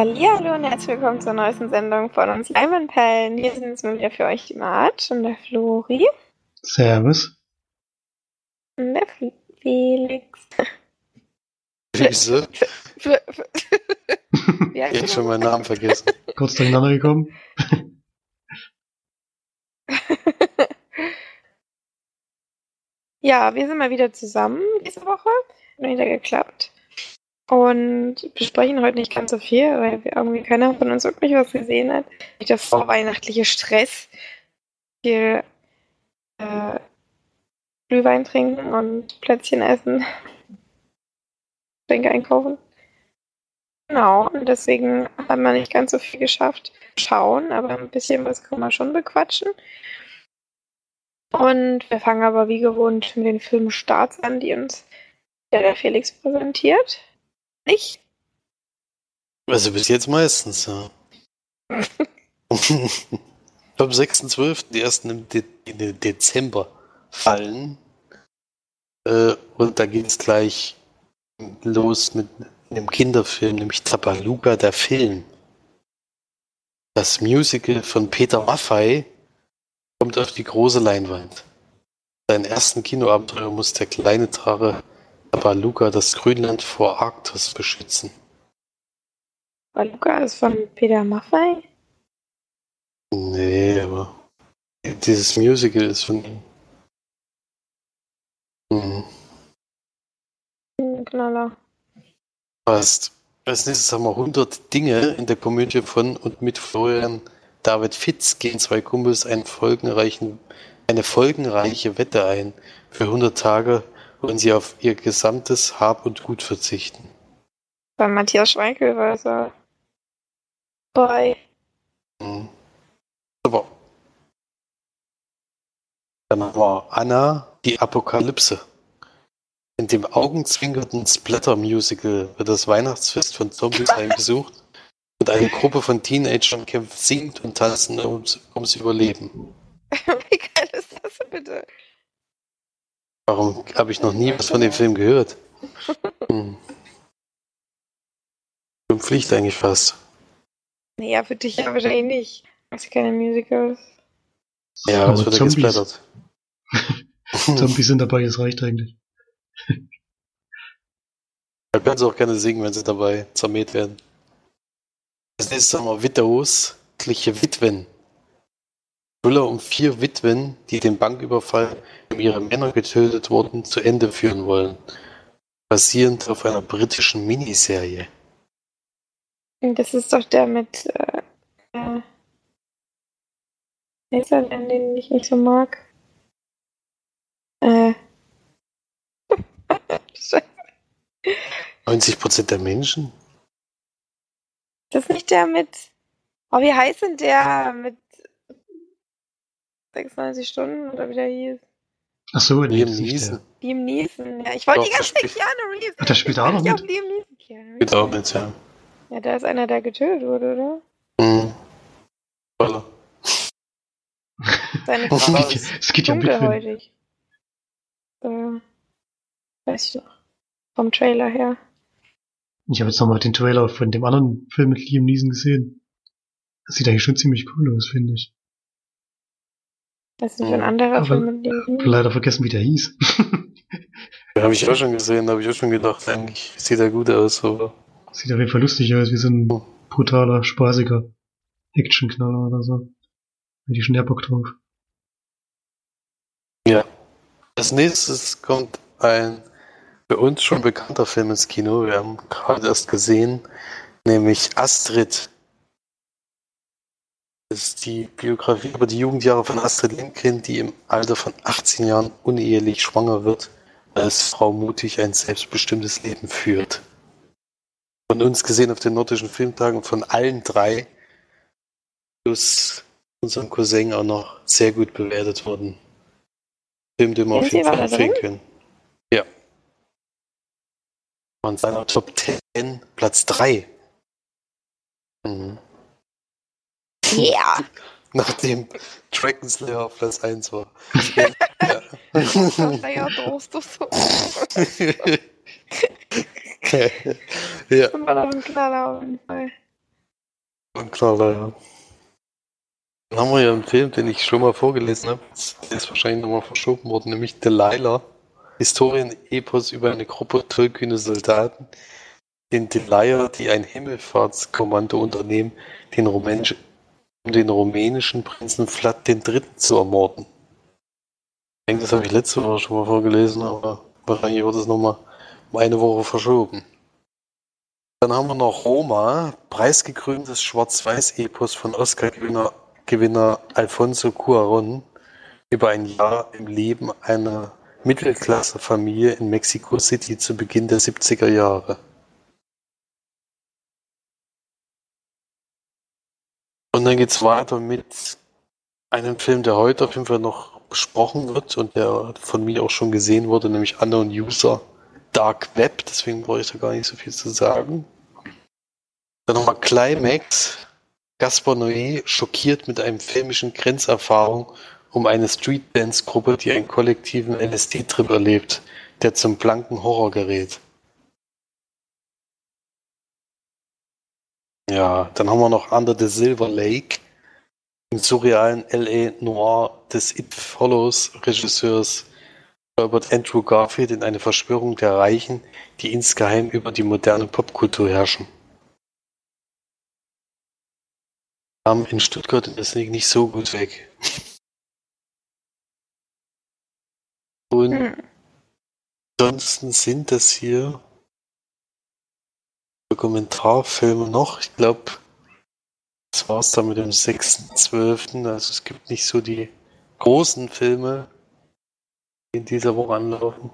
Hallo und herzlich willkommen zur neuesten Sendung von uns Leimanperlen. Hier sind jetzt mal wieder für euch die Mart und der Flori. Servus. Und der Felix. Wieso? Für, für, Wie heißt Ich hab der schon meinen Namen vergessen. Kurz durcheinander gekommen. Ja, wir sind mal wieder zusammen diese Woche. Hat wieder geklappt. Und besprechen heute nicht ganz so viel, weil irgendwie keiner von uns wirklich was gesehen hat. Der vorweihnachtliche Stress. Viel äh, Glühwein trinken und Plätzchen essen. Tränke einkaufen. Genau, und deswegen haben wir nicht ganz so viel geschafft. Schauen, aber ein bisschen was können wir schon bequatschen. Und wir fangen aber wie gewohnt mit den Filmstarts an, die uns der Felix präsentiert. Ich? Also bis jetzt meistens, ja. Am 6.12. die ersten im De im Dezember fallen. Äh, und da geht es gleich los mit einem Kinderfilm, nämlich Tabaluga, der Film. Das Musical von Peter Maffay kommt auf die große Leinwand. Seinen ersten Kinoabenteuer muss der kleine Drache Tabaluga das Grünland vor Arktis beschützen. Luca ist von Peter Maffay. Nee, aber dieses Musical ist von ihm. Mhm. Knaller. Passt. Als nächstes haben wir 100 Dinge in der Komödie von und mit Florian David Fitz gehen zwei Kumpels einen folgenreichen, eine folgenreiche Wette ein. Für 100 Tage wollen sie auf ihr gesamtes Hab und Gut verzichten. Bei Matthias Schweikel war es ja bei. Mhm. Super. Dann haben wir Anna, die Apokalypse. In dem augenzwinkernden Splatter-Musical wird das Weihnachtsfest von Zombies heimgesucht und eine Gruppe von Teenagern kämpft singend und tanzend ums, ums Überleben. Wie geil ist das bitte? Warum habe ich noch nie was von dem Film gehört? Hm. Schon Pflicht eigentlich fast. Naja, für dich ja wahrscheinlich nicht. Das sind keine Musicals. Ja, Aber es wird ja Zombies. gesplattert. Zombies sind dabei, es reicht eigentlich. Da können sie auch gerne singen, wenn sie dabei zermäht werden. Nächstes haben wir Widows, Witwen. Thriller um vier Witwen, die den Banküberfall, um ihre Männer getötet wurden, zu Ende führen wollen. Basierend auf einer britischen Miniserie. Das ist doch der mit. Äh, äh, denn, den ich nicht so mag? Äh. Scheiße. 90% der Menschen? Das ist nicht der mit. Oh, wie heißt denn der mit 96 Stunden oder wie der hieß? Ach so, nee, Liam Neeson. Liam Neeson. Ja, ich wollte die ganze Zeit spielt- Keanu Reeves. Ach, der spielt auch noch mit? Liam Neeson. Keanu Reeves. Geht auch mit, ja. Ja, da ist einer, der getötet wurde, oder? Mhm. Voller. Seine Frau Es geht ja dunkelhäutig. Äh, weiß ich noch. Vom Trailer her. Ich habe jetzt nochmal den Trailer von dem anderen Film mit Liam Neeson gesehen. Das sieht eigentlich schon ziemlich cool aus, finde ich. Das ist nicht ein anderer Film leider vergessen, wie der hieß. Den habe ich auch schon gesehen, da habe ich auch schon gedacht, eigentlich sieht er gut aus, aber Sieht auf jeden Fall lustig aus, wie so ein brutaler, spaßiger Actionknaller oder so. Hätte ich schon eher Bock drauf. Ja. Als nächstes kommt ein für uns schon bekannter Film ins Kino. Wir haben gerade erst gesehen, nämlich Astrid. Das ist die Biografie über die Jugendjahre von Astrid Lindgren, die im Alter von 18 Jahren unehelich schwanger wird, als Frau mutig ein selbstbestimmtes Leben führt. Von uns gesehen auf den nordischen Filmtagen von allen drei, plus unserem Cousin auch noch sehr gut bewertet worden. Film, den wir auf jeden Fall empfehlen können. Ja. Und seiner Top 10 Platz 3. Mhm. Ja! Nachdem Dragon Slayer auf Platz 1 war. ja. Naja, drohst du so. ja. Das war ein Knaller auf jeden Fall. Ein Knaller, ja. Dann haben wir ja einen Film, den ich schon mal vorgelesen habe. Der ist wahrscheinlich nochmal verschoben worden, nämlich Delilah. Historien-Epos über eine Gruppe tollkühne Soldaten, den Delilah, die ein Himmelfahrtskommando unternehmen, den Rumänisch um den rumänischen Prinzen Vlad III. zu ermorden. Ich denke, das habe ich letzte Woche schon mal vorgelesen, aber wahrscheinlich wird es nochmal um eine Woche verschoben. Dann haben wir noch Roma, preisgekröntes Schwarz-Weiß-Epos von Oscar-Gewinner Gewinner Alfonso Cuaron über ein Jahr im Leben einer Mittelklasse-Familie in Mexico City zu Beginn der 70er Jahre. Dann geht es weiter mit einem Film, der heute auf jeden Fall noch besprochen wird und der von mir auch schon gesehen wurde, nämlich Unknown User Dark Web. Deswegen brauche ich da gar nicht so viel zu sagen. Dann nochmal Climax. Gaspar Noé schockiert mit einem filmischen Grenzerfahrung um eine Street-Dance-Gruppe, die einen kollektiven LSD-Trip erlebt, der zum blanken Horror gerät. Ja, dann haben wir noch Under the Silver Lake, im surrealen L.A. Noir des It Follows Regisseurs stolpert Andrew Garfield in eine Verschwörung der Reichen, die insgeheim über die moderne Popkultur herrschen. Kam in Stuttgart in Sneak nicht so gut weg. Und Hm. ansonsten sind das hier Dokumentarfilme noch. Ich glaube, das war's dann mit dem 6.12. Also es gibt nicht so die großen Filme, die in dieser Woche anlaufen.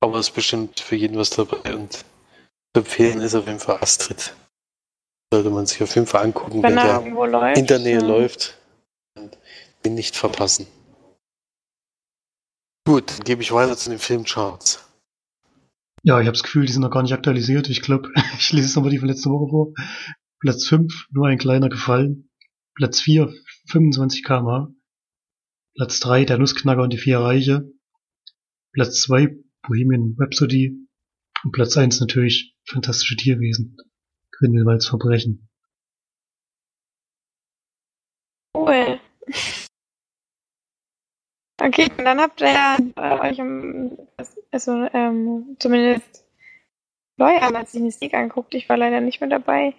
Aber es ist bestimmt für jeden was dabei und zu empfehlen ist auf jeden Fall Astrid. Sollte man sich auf jeden Fall angucken, Wenn wenn er der läuft. in der Nähe ja. läuft. Und den nicht verpassen. Gut, dann gebe ich weiter zu den Filmcharts. Ja, ich habe das Gefühl, die sind noch gar nicht aktualisiert. Ich glaube, ich lese es nochmal die von letzter Woche vor. Platz 5, nur ein kleiner gefallen. Platz 4, 25 km/h. Platz 3, der Nussknacker und die vier Reiche. Platz 2, Bohemian Rhapsody. Und Platz 1 natürlich Fantastische Tierwesen. Grindelwalds Verbrechen. Cool. Okay, dann habt ihr äh, euch um, also ähm, zumindest Florian hat sich eine Sneak angeguckt. Ich war leider nicht mehr dabei,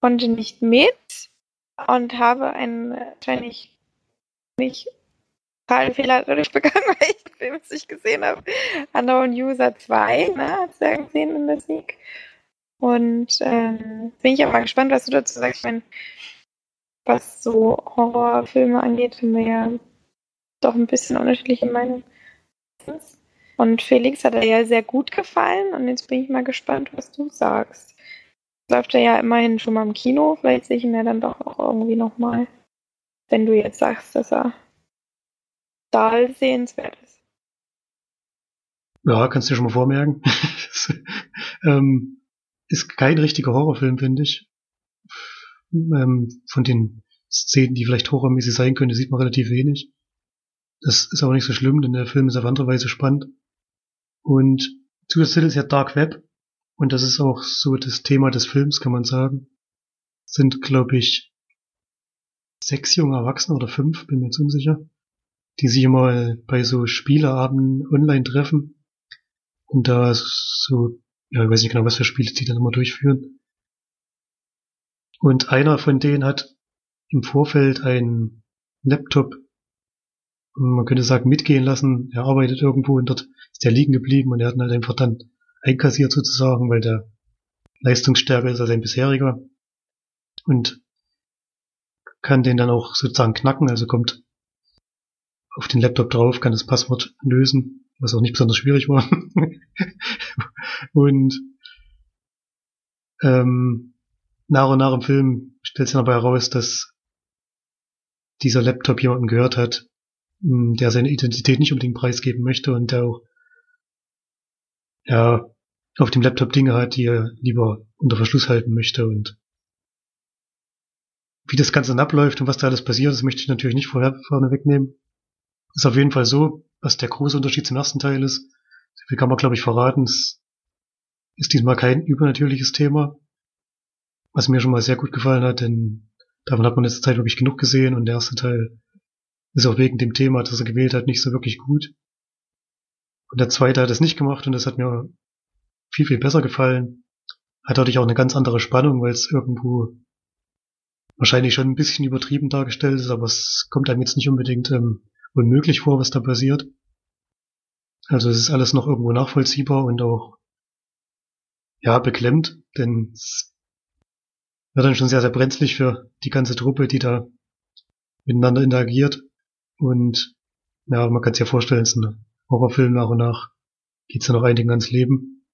konnte nicht mit und habe einen äh, wahrscheinlich nicht totalen Fehler dadurch begangen, weil ich den jetzt nicht gesehen habe. Unknown User 2, ne, hat sie ja gesehen in der Sneak. Und ähm, bin ich auch mal gespannt, was du dazu sagst. Ich meine, was so Horrorfilme angeht, haben wir ja doch ein bisschen unterschiedliche Meinungen. Und Felix hat er ja sehr gut gefallen und jetzt bin ich mal gespannt, was du sagst. Läuft er ja immerhin schon mal im Kino, vielleicht sehe ich ihn ja dann doch auch irgendwie nochmal, wenn du jetzt sagst, dass er da sehenswert ist. Ja, kannst du dir schon mal vormerken. ähm, ist kein richtiger Horrorfilm, finde ich. Ähm, von den Szenen, die vielleicht horrormäßig sein könnte, sieht man relativ wenig. Das ist aber nicht so schlimm, denn der Film ist auf andere Weise spannend. Und zusätzlich ist ja Dark Web. Und das ist auch so das Thema des Films, kann man sagen. Sind, glaube ich, sechs junge Erwachsene oder fünf, bin mir jetzt unsicher, die sich immer bei so Spieleabenden online treffen und da so, ja, ich weiß nicht genau, was für Spiele die dann immer durchführen. Und einer von denen hat im Vorfeld einen Laptop, man könnte sagen, mitgehen lassen. Er arbeitet irgendwo und dort ist er liegen geblieben und er hat ihn halt einfach dann einkassiert sozusagen, weil der leistungsstärker ist als ein bisheriger und kann den dann auch sozusagen knacken, also kommt auf den Laptop drauf, kann das Passwort lösen, was auch nicht besonders schwierig war. und ähm, nach und nach im Film stellt sich dabei heraus, dass dieser Laptop jemanden gehört hat, der seine Identität nicht unbedingt preisgeben möchte und der auch ja, auf dem Laptop Dinge hat, die er lieber unter Verschluss halten möchte und wie das Ganze dann abläuft und was da alles passiert, das möchte ich natürlich nicht vorher vorne wegnehmen. Ist auf jeden Fall so, was der große Unterschied zum ersten Teil ist. So viel kann man, glaube ich, verraten. Es ist diesmal kein übernatürliches Thema. was mir schon mal sehr gut gefallen hat, denn davon hat man jetzt Zeit wirklich genug gesehen und der erste Teil ist auch wegen dem Thema, das er gewählt hat, nicht so wirklich gut. Und der zweite hat es nicht gemacht und das hat mir viel, viel besser gefallen. Hat dadurch auch eine ganz andere Spannung, weil es irgendwo wahrscheinlich schon ein bisschen übertrieben dargestellt ist, aber es kommt einem jetzt nicht unbedingt ähm, unmöglich vor, was da passiert. Also es ist alles noch irgendwo nachvollziehbar und auch ja beklemmt, denn es wird dann schon sehr, sehr brenzlig für die ganze Truppe, die da miteinander interagiert. Und ja, man kann sich ja vorstellen, es ist ein Horrorfilm nach und nach geht's ja noch einigen ans Leben.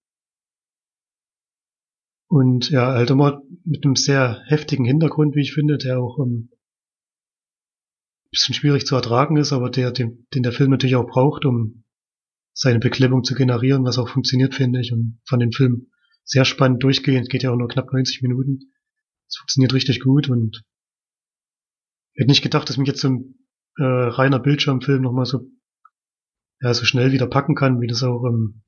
Und ja, halt immer mit einem sehr heftigen Hintergrund, wie ich finde, der auch ähm, bisschen schwierig zu ertragen ist, aber der, den, den der Film natürlich auch braucht, um seine Beklemmung zu generieren, was auch funktioniert, finde ich. Und fand den Film sehr spannend durchgehend, geht ja auch nur knapp 90 Minuten. Es funktioniert richtig gut und hätte nicht gedacht, dass mich jetzt so ein äh, reiner Bildschirmfilm nochmal so, ja, so schnell wieder packen kann, wie das auch ähm,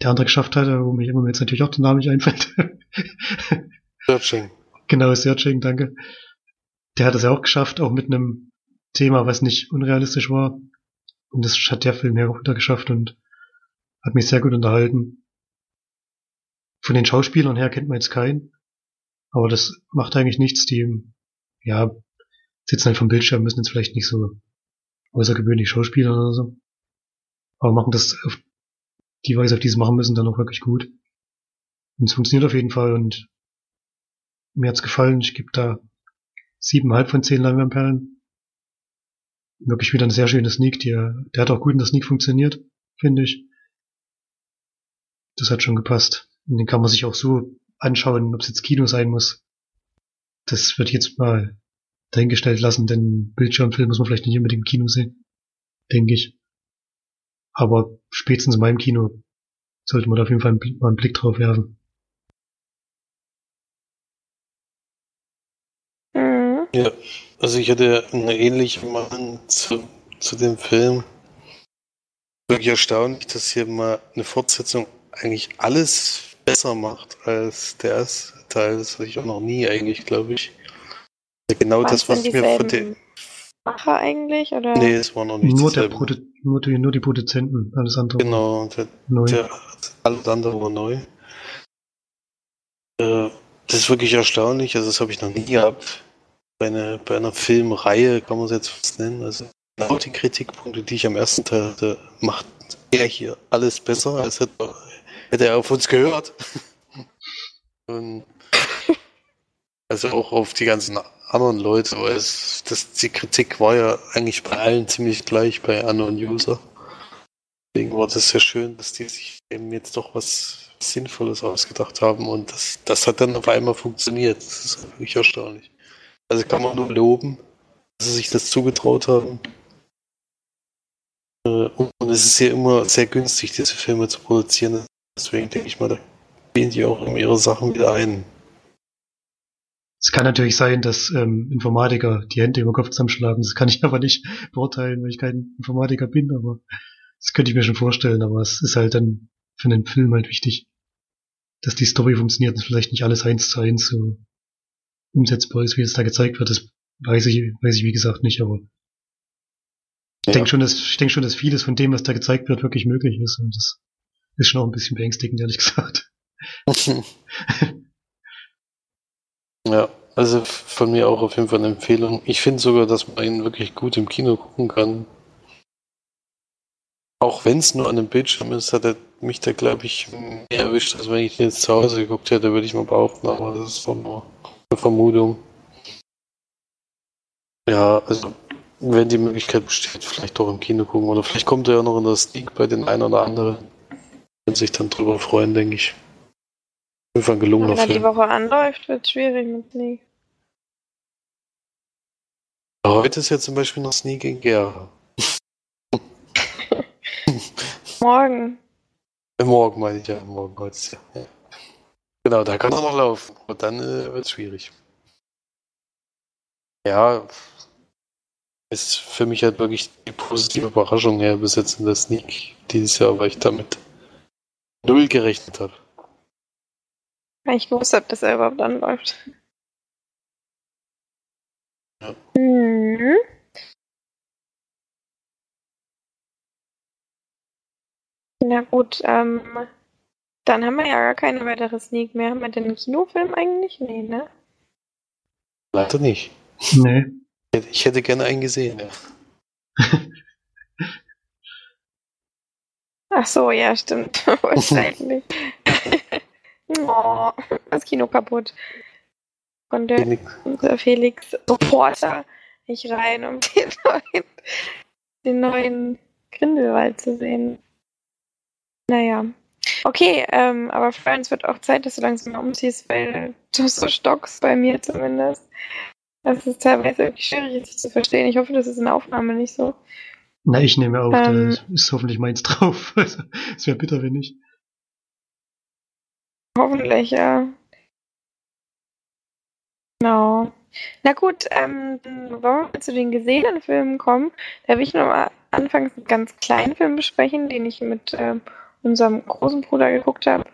der andere geschafft hat, wo mich immer jetzt natürlich auch der Name nicht einfällt. Searching. Genau, Searching, danke. Der hat es ja auch geschafft, auch mit einem Thema, was nicht unrealistisch war. Und das hat der Film ja auch wieder geschafft und hat mich sehr gut unterhalten. Von den Schauspielern her kennt man jetzt keinen. Aber das macht eigentlich nichts. Die, ja, sitzen halt vom Bildschirm, müssen jetzt vielleicht nicht so außergewöhnlich Schauspieler oder so. Aber machen das auf die Weise, auf die sie machen müssen, dann auch wirklich gut. Und es funktioniert auf jeden Fall und mir hat's gefallen. Ich gebe da siebeneinhalb von zehn Leinwandperlen. Wirklich wieder ein sehr schöner Sneak. Der, der hat auch gut in der Sneak funktioniert, finde ich. Das hat schon gepasst. Und den kann man sich auch so anschauen, ob es jetzt Kino sein muss. Das wird jetzt mal dahingestellt lassen, denn Bildschirmfilm muss man vielleicht nicht unbedingt im Kino sehen. Denke ich. Aber spätestens in meinem Kino sollte man da auf jeden Fall mal einen Blick drauf werfen. Mhm. Ja, also ich hatte eine ähnliche Meinung zu, zu dem Film. Wirklich erstaunlich, dass hier mal eine Fortsetzung eigentlich alles besser macht als der erste Teil. Das hatte ich auch noch nie eigentlich, glaube ich. Genau das, was ich mir von dem. Macher eigentlich? Oder? Nee, es war noch nicht Nur, der. Produ nur, die, nur die Produzenten, alles andere Genau, der, neu. der alles andere war neu. Äh, das ist wirklich erstaunlich, also das habe ich noch nie gehabt. Bei einer, bei einer Filmreihe kann man es jetzt fast nennen. Also genau die Kritikpunkte, die ich am ersten Teil hatte, macht er hier alles besser, als hätte, hätte er auf uns gehört. Und also auch auf die ganzen anderen Leute, weil es, das, die Kritik war ja eigentlich bei allen ziemlich gleich bei anderen User. Deswegen war das sehr schön, dass die sich eben jetzt doch was Sinnvolles ausgedacht haben und das, das hat dann auf einmal funktioniert. Das ist wirklich erstaunlich. Also kann man nur loben, dass sie sich das zugetraut haben. Äh, Und es ist ja immer sehr günstig, diese Filme zu produzieren. Deswegen denke ich mal, da gehen die auch in ihre Sachen wieder ein. Es kann natürlich sein, dass ähm, Informatiker die Hände über den Kopf zusammenschlagen. Das kann ich aber nicht beurteilen, weil ich kein Informatiker bin, aber das könnte ich mir schon vorstellen. Aber es ist halt dann für einen Film halt wichtig, dass die Story funktioniert und vielleicht nicht alles eins zu eins so umsetzbar ist, wie es da gezeigt wird. Das weiß ich, weiß ich wie gesagt nicht, aber ich Ja. denke schon, dass ich denke schon, dass vieles von dem, was da gezeigt wird, wirklich möglich ist. Und das ist schon auch ein bisschen beängstigend, ehrlich gesagt. Ja, also von mir auch auf jeden Fall eine Empfehlung. Ich finde sogar, dass man ihn wirklich gut im Kino gucken kann. Auch wenn es nur an einem Bildschirm ist, hat er mich da, glaube ich, mehr erwischt, als wenn ich ihn jetzt zu Hause geguckt hätte, würde ich mal behaupten, aber das ist doch nur eine Vermutung. Ja, also wenn die Möglichkeit besteht, vielleicht doch im Kino gucken oder vielleicht kommt er ja noch in der Sneak bei den einen oder anderen. Können sich dann drüber freuen, denke ich. Ein gelungener Wenn er die. Woche anläuft, wird es schwierig mit Sneak. Heute ist ja zum Beispiel noch Sneak in Gera. Morgen. Äh, morgen meine ich ja, morgen heute ist ja. ja. Genau, da kann er noch laufen. Und dann äh, wird es schwierig. Ja, ist für mich halt wirklich die positive Überraschung her bis jetzt in der Sneak dieses Jahr, weil ich damit null gerechnet habe. Weil ich gewusst habe, dass er überhaupt anläuft. Ja. Mhm. Na gut, ähm, dann haben wir ja gar keine weitere Sneak mehr. Haben wir denn einen Kinofilm eigentlich? Nee, ne? Leider nicht. Nee. Ich hätte gerne einen gesehen, ja. Ach so, ja, stimmt. Wahrscheinlich. oh, das Kino kaputt. Konnte Wenig- unser Felix Reporter nicht rein, um den neuen, den neuen Grindelwald zu sehen. Naja. Okay, ähm, aber Friends wird auch Zeit, dass du langsam mal umziehst, weil du so stockst, bei mir zumindest. Das ist teilweise wirklich schwierig, sich zu verstehen. Ich hoffe, das ist in der Aufnahme nicht so. Na, ich nehme auf, Ähm. da ist hoffentlich meins drauf. Es wäre bitter, wenn nicht. Hoffentlich, ja. Genau. Na gut, ähm, wollen wir mal zu den gesehenen Filmen kommen. Da will ich noch mal anfangs einen ganz kleinen Film besprechen, den ich mit ähm, unserem großen Bruder geguckt habe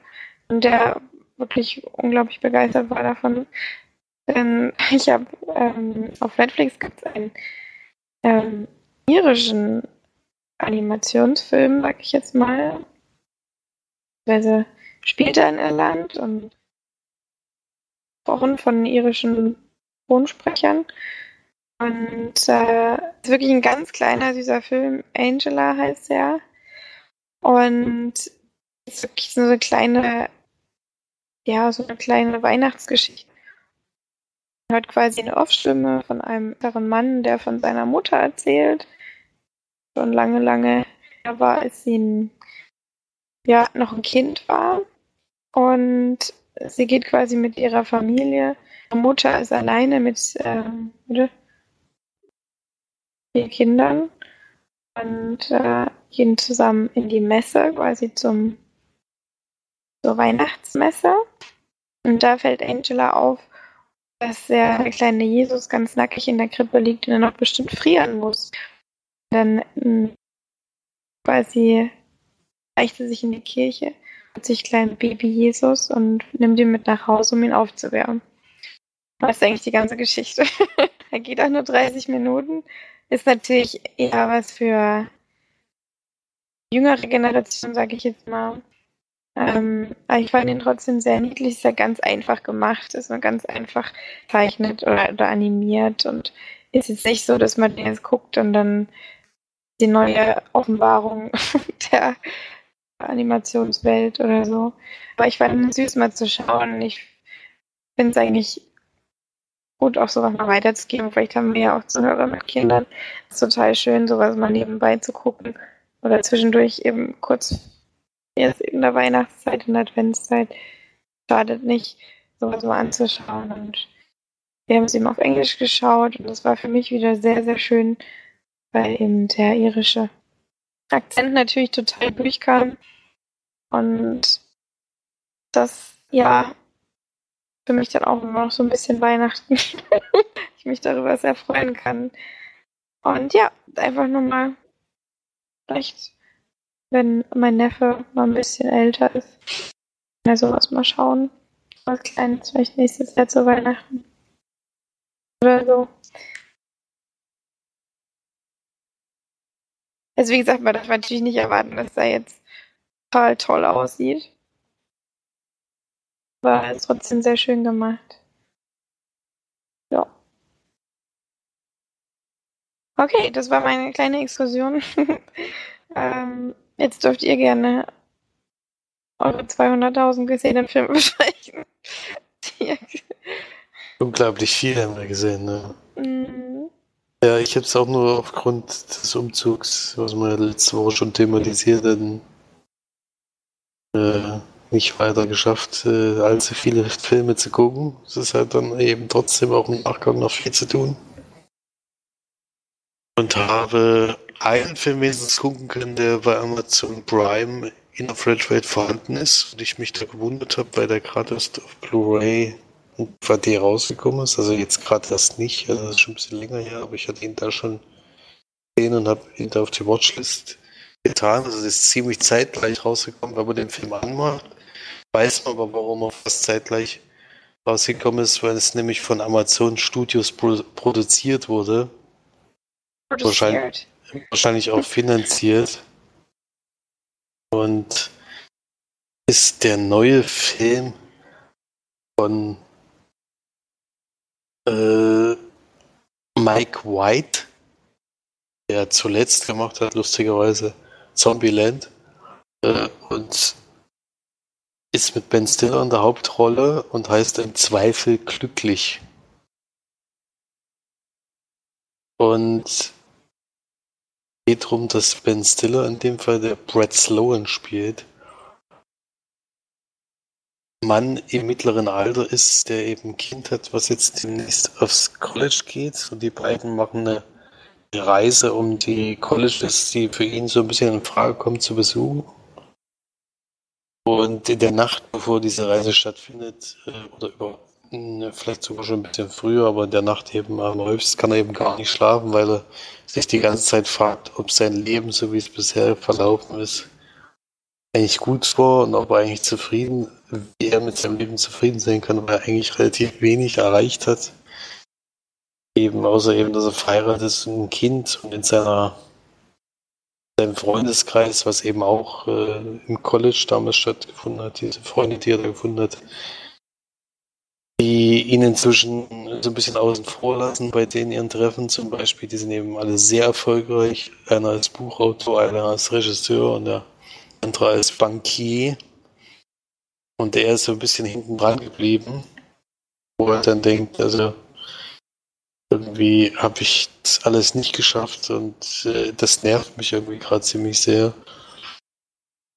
und der wirklich unglaublich begeistert war davon. Denn ich habe ähm, auf Netflix gibt es einen ähm, irischen Animationsfilm, sag ich jetzt mal. Also spielt er in Irland und gesprochen von irischen Tonsprechern. Und äh, ist wirklich ein ganz kleiner, süßer Film. Angela heißt er. Und ist wirklich so eine kleine, ja, so eine kleine Weihnachtsgeschichte. Man hört quasi eine Off-Stimme von einem älteren Mann, der von seiner Mutter erzählt. Schon lange, lange her war, als sie ein, ja, noch ein Kind war. Und sie geht quasi mit ihrer Familie. Ihre Mutter ist alleine mit ähm, vier Kindern und äh, gehen zusammen in die Messe, quasi zum zur Weihnachtsmesse. Und da fällt Angela auf, dass der kleine Jesus ganz nackig in der Krippe liegt und er noch bestimmt frieren muss. Dann ähm, quasi reicht sie sich in die Kirche sich kleinen Baby Jesus und nimmt ihn mit nach Hause, um ihn aufzuwärmen. Das ist eigentlich die ganze Geschichte. er geht auch nur 30 Minuten. Ist natürlich eher was für jüngere Generation, sage ich jetzt mal. Ähm, aber ich fand ihn trotzdem sehr niedlich. Ist ja ganz einfach gemacht, ist nur ganz einfach zeichnet oder, oder animiert und ist jetzt nicht so, dass man den jetzt guckt und dann die neue Offenbarung der Animationswelt oder so. Aber ich fand es süß mal zu schauen. Ich finde es eigentlich gut, auch sowas mal weiterzugeben. Vielleicht haben wir ja auch Zuhörer mit Kindern. Es ist total schön, sowas mal nebenbei zu gucken. Oder zwischendurch eben kurz jetzt in der Weihnachtszeit, der Adventszeit. Schadet nicht, sowas mal anzuschauen. Und wir haben es eben auf Englisch geschaut und das war für mich wieder sehr, sehr schön, weil eben der irische Akzent natürlich total durchkam. Und das, ja, für mich dann auch immer noch so ein bisschen Weihnachten. ich mich darüber sehr freuen kann. Und ja, einfach nur mal, vielleicht, wenn mein Neffe mal ein bisschen älter ist, ja, sowas mal schauen. Was Kleines, vielleicht nächstes Jahr zu Weihnachten. Oder so. Also wie gesagt, man darf natürlich nicht erwarten, dass er jetzt total toll aussieht. Ist trotzdem sehr schön gemacht. Ja. Okay, das war meine kleine Exkursion. ähm, jetzt dürft ihr gerne eure 200.000 gesehenen Filme besprechen. Unglaublich viel haben wir gesehen, ne? Mm, Ja, ich habe es auch nur aufgrund des Umzugs, was wir letzte Woche schon thematisiert hatten, äh, nicht weiter geschafft, äh, allzu viele Filme zu gucken. Es ist halt dann eben trotzdem auch im Nachgang noch viel zu tun. Und habe einen Film wenigstens gucken können, der bei Amazon Prime in der Flatrate vorhanden ist. Und ich mich da gewundert habe, weil der gerade erst auf Blu-ray und DVD rausgekommen ist. Also jetzt gerade erst nicht, also das ist schon ein bisschen länger her, aber ich hatte ihn da schon gesehen und habe ihn da auf die Watchlist getan. Also das ist ziemlich zeitgleich rausgekommen, wenn man den Film anmacht. weiß man aber, warum er fast zeitgleich rausgekommen ist, weil es nämlich von Amazon Studios pro produziert wurde. Wahrscheinlich, wahrscheinlich auch finanziert. Und ist der neue Film von äh, Mike White, der zuletzt gemacht hat, lustigerweise Zombieland. Äh, und ist mit Ben Stiller in der Hauptrolle und heißt im Zweifel glücklich. Und geht darum, dass Ben Stiller in dem Fall der Brad Sloan spielt. Mann im mittleren Alter ist, der eben ein Kind hat, was jetzt demnächst aufs College geht. Und die beiden machen eine Reise, um die Colleges, die für ihn so ein bisschen in Frage kommen, zu besuchen. Und in der Nacht, bevor diese Reise stattfindet, äh, oder über, ne, vielleicht sogar schon ein bisschen früher, aber in der Nacht eben am häufigsten kann er eben gar nicht schlafen, weil er sich die ganze Zeit fragt, ob sein Leben, so wie es bisher verlaufen ist, eigentlich gut war und ob er eigentlich zufrieden, wie er mit seinem Leben zufrieden sein kann, weil er eigentlich relativ wenig erreicht hat. Eben, außer eben, dass er verheiratet ist und ein Kind und in seiner seinem Freundeskreis, was eben auch äh, im College damals stattgefunden hat, diese Freunde, die er da gefunden hat, die ihn inzwischen so ein bisschen außen vor lassen bei denen ihren Treffen zum Beispiel. Die sind eben alle sehr erfolgreich. Einer als Buchautor, einer als Regisseur und der andere als Bankier. Und der ist so ein bisschen hinten dran geblieben, wo er dann denkt, also irgendwie habe ich das alles nicht geschafft und äh, das nervt mich irgendwie gerade ziemlich sehr.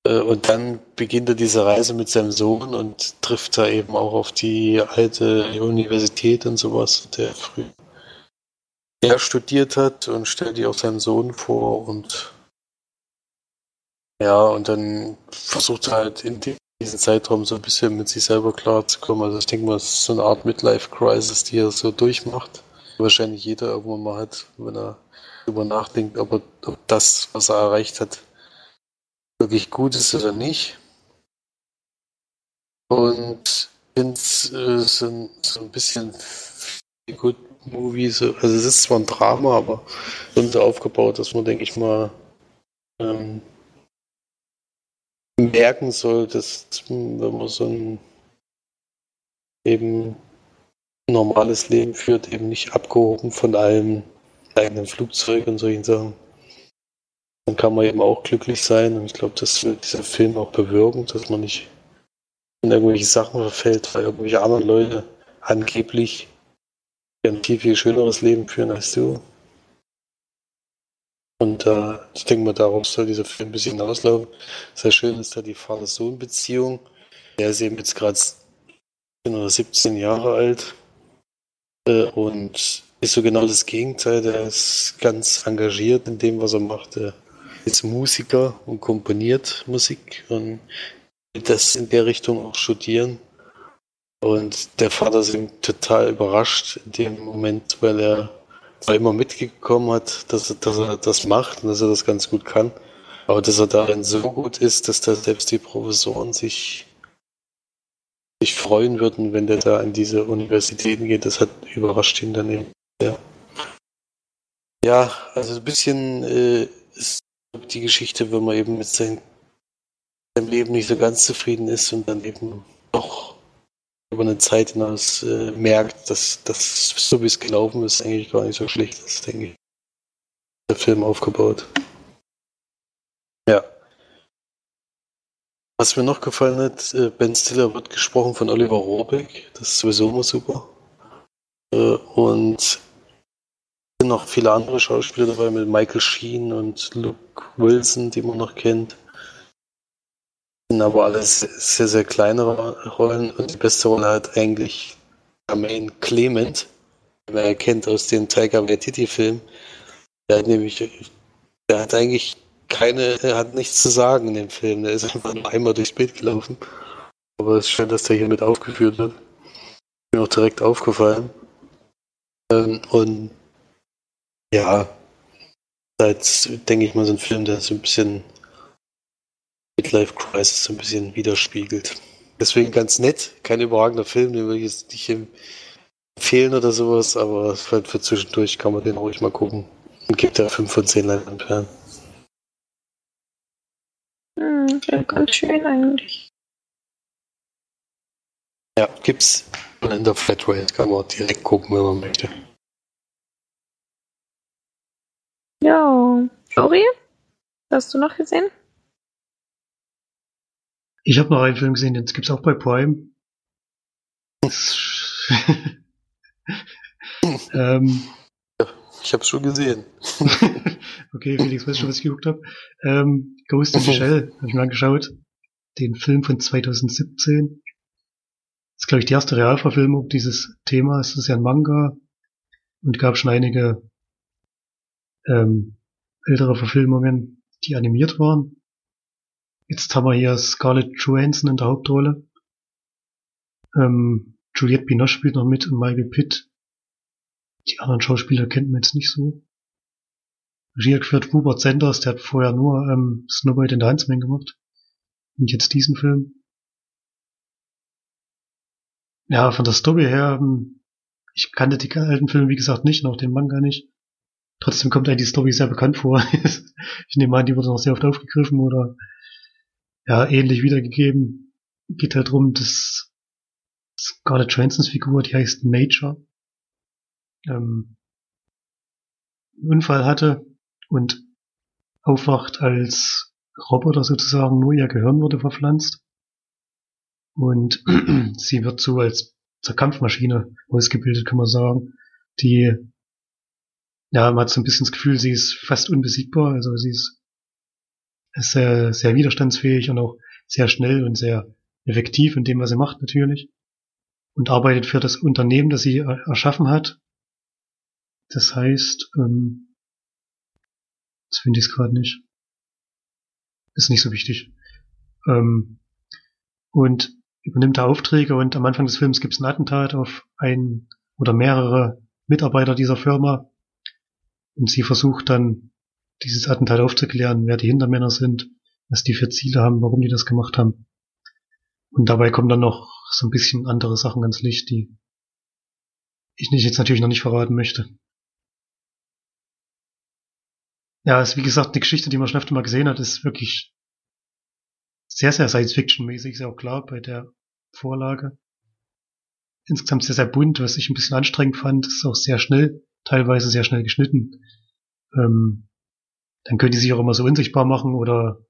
Äh, und dann beginnt er diese Reise mit seinem Sohn und trifft da eben auch auf die alte Universität und sowas, der früh er studiert hat und stellt die auch seinem Sohn vor und ja, und dann versucht er halt in diesem Zeitraum so ein bisschen mit sich selber klarzukommen. Also ich denke mal, es ist so eine Art Midlife-Crisis, die er so durchmacht wahrscheinlich jeder irgendwann mal hat, wenn er darüber nachdenkt, ob, er, ob das, was er erreicht hat, wirklich gut ist oder nicht. Und ich finde es äh, so, so, ein bisschen gut Movie, so, also es ist zwar ein Drama, aber so aufgebaut, dass man, denke ich mal, ähm, merken soll, dass wenn man so ein eben normales Leben führt, eben nicht abgehoben von allem eigenen Flugzeug und solchen Sachen. Dann kann man eben auch glücklich sein und ich glaube, das wird dieser Film auch bewirken, dass man nicht in irgendwelche Sachen verfällt, weil irgendwelche anderen Leute angeblich ein viel, viel schöneres Leben führen als du. Und äh, ich denke mal, darauf soll dieser Film ein bisschen hinauslaufen. Sehr schön ist da die Vater-Sohn-Beziehung. Der ist eben jetzt gerade 17 oder 17 Jahre alt und ist so genau das Gegenteil. Der ist ganz engagiert in dem, was er macht. Er ist Musiker und komponiert Musik und will das in der Richtung auch studieren. Und der Vater ist ihm total überrascht in dem Moment, weil er zwar immer mitgekommen hat, dass dass er das macht und dass er das ganz gut kann, aber dass er darin so gut ist, dass da selbst die Professoren sich sich freuen würden, wenn der da in diese Universitäten geht. Das hat überrascht ihn dann eben sehr. Ja, also ein bisschen äh, ist die Geschichte, wenn man eben mit seinem, seinem Leben nicht so ganz zufrieden ist und dann eben doch über eine Zeit hinaus äh, merkt, dass das, so wie es gelaufen ist, eigentlich gar nicht so schlecht ist, denke ich. Der Film aufgebaut. Ja. Was mir noch gefallen hat, äh, Ben Stiller wird gesprochen von Oliver Rohrbeck. Das ist sowieso immer super. Äh, und es sind noch viele andere Schauspieler dabei mit Michael Sheen und Luke Wilson, die man noch kennt. Sind aber alles sehr, sehr kleine Rollen und die beste Rolle hat eigentlich Jermaine Clement, den man erkennt aus dem Tiger Waititi-Film. Der hat nämlich, der hat eigentlich keine, er hat nichts zu sagen in dem Film. Der ist einfach nur einmal durchs Bild gelaufen. Aber es scheint, dass der hier mit aufgeführt wird. Mir auch direkt aufgefallen. Ähm, und ja, seit, denke ich mal, so ein Film, der so ein bisschen Midlife Crisis so ein bisschen widerspiegelt. deswegen ganz nett. Kein überragender Film, den würde ich jetzt nicht empfehlen oder sowas, aber für zwischendurch kann man den ruhig mal gucken. Und gibt da 5 von 10 Leinwandperlen. Ja, ganz schön eigentlich. Ja, gibt's in der Flatrate. Kann man auch direkt gucken, wenn man möchte. Ja, Flori, hast du noch gesehen? Ich habe noch einen Film gesehen, den gibt's auch bei Prime. ähm, ich habe schon gesehen. okay, Felix weiß schon, was ich geguckt habe. Ähm, Ghost in the Shell, habe ich mir angeschaut. Den Film von 2017. Das ist, glaube ich, die erste Realverfilmung dieses Themas. Das ist ja ein Manga und gab schon einige ähm, ältere Verfilmungen, die animiert waren. Jetzt haben wir hier Scarlett Johansson in der Hauptrolle. Ähm, Juliette Binoche spielt noch mit und Michael Pitt. Die anderen Schauspieler kennt man jetzt nicht so. Regie geführt Hubert Senders, der hat vorher nur ähm, Snowbite in der Huntsman gemacht. Und jetzt diesen Film. Ja, von der Story her, ähm, ich kannte die alten Filme, wie gesagt, nicht, noch den Manga nicht. Trotzdem kommt einem die Story sehr bekannt vor. ich nehme an, die wurde noch sehr oft aufgegriffen oder ja, ähnlich wiedergegeben. Geht halt darum, dass Scarlett Johansons Figur, die heißt Major, ähm, einen Unfall hatte und aufwacht als Roboter sozusagen, nur ihr Gehirn wurde verpflanzt. Und sie wird so als zur Kampfmaschine ausgebildet, kann man sagen, die ja, man hat so ein bisschen das Gefühl, sie ist fast unbesiegbar, also sie ist ist sehr, sehr widerstandsfähig und auch sehr schnell und sehr effektiv in dem, was sie macht natürlich. Und arbeitet für das Unternehmen, das sie erschaffen hat. Das heißt, ähm, das finde ich es gerade nicht. Ist nicht so wichtig. Ähm, und übernimmt da Aufträge und am Anfang des Films gibt es ein Attentat auf einen oder mehrere Mitarbeiter dieser Firma. Und sie versucht dann dieses Attentat aufzuklären, wer die Hintermänner sind, was die für Ziele haben, warum die das gemacht haben. Und dabei kommen dann noch so ein bisschen andere Sachen ans Licht, die ich nicht jetzt natürlich noch nicht verraten möchte. Ja, ist wie gesagt eine Geschichte, die man schon öfter mal gesehen hat, ist wirklich sehr, sehr Science-Fiction-mäßig, ist ja auch klar bei der Vorlage. Insgesamt sehr, sehr bunt, was ich ein bisschen anstrengend fand, ist auch sehr schnell, teilweise sehr schnell geschnitten. Ähm, dann können die sich auch immer so unsichtbar machen oder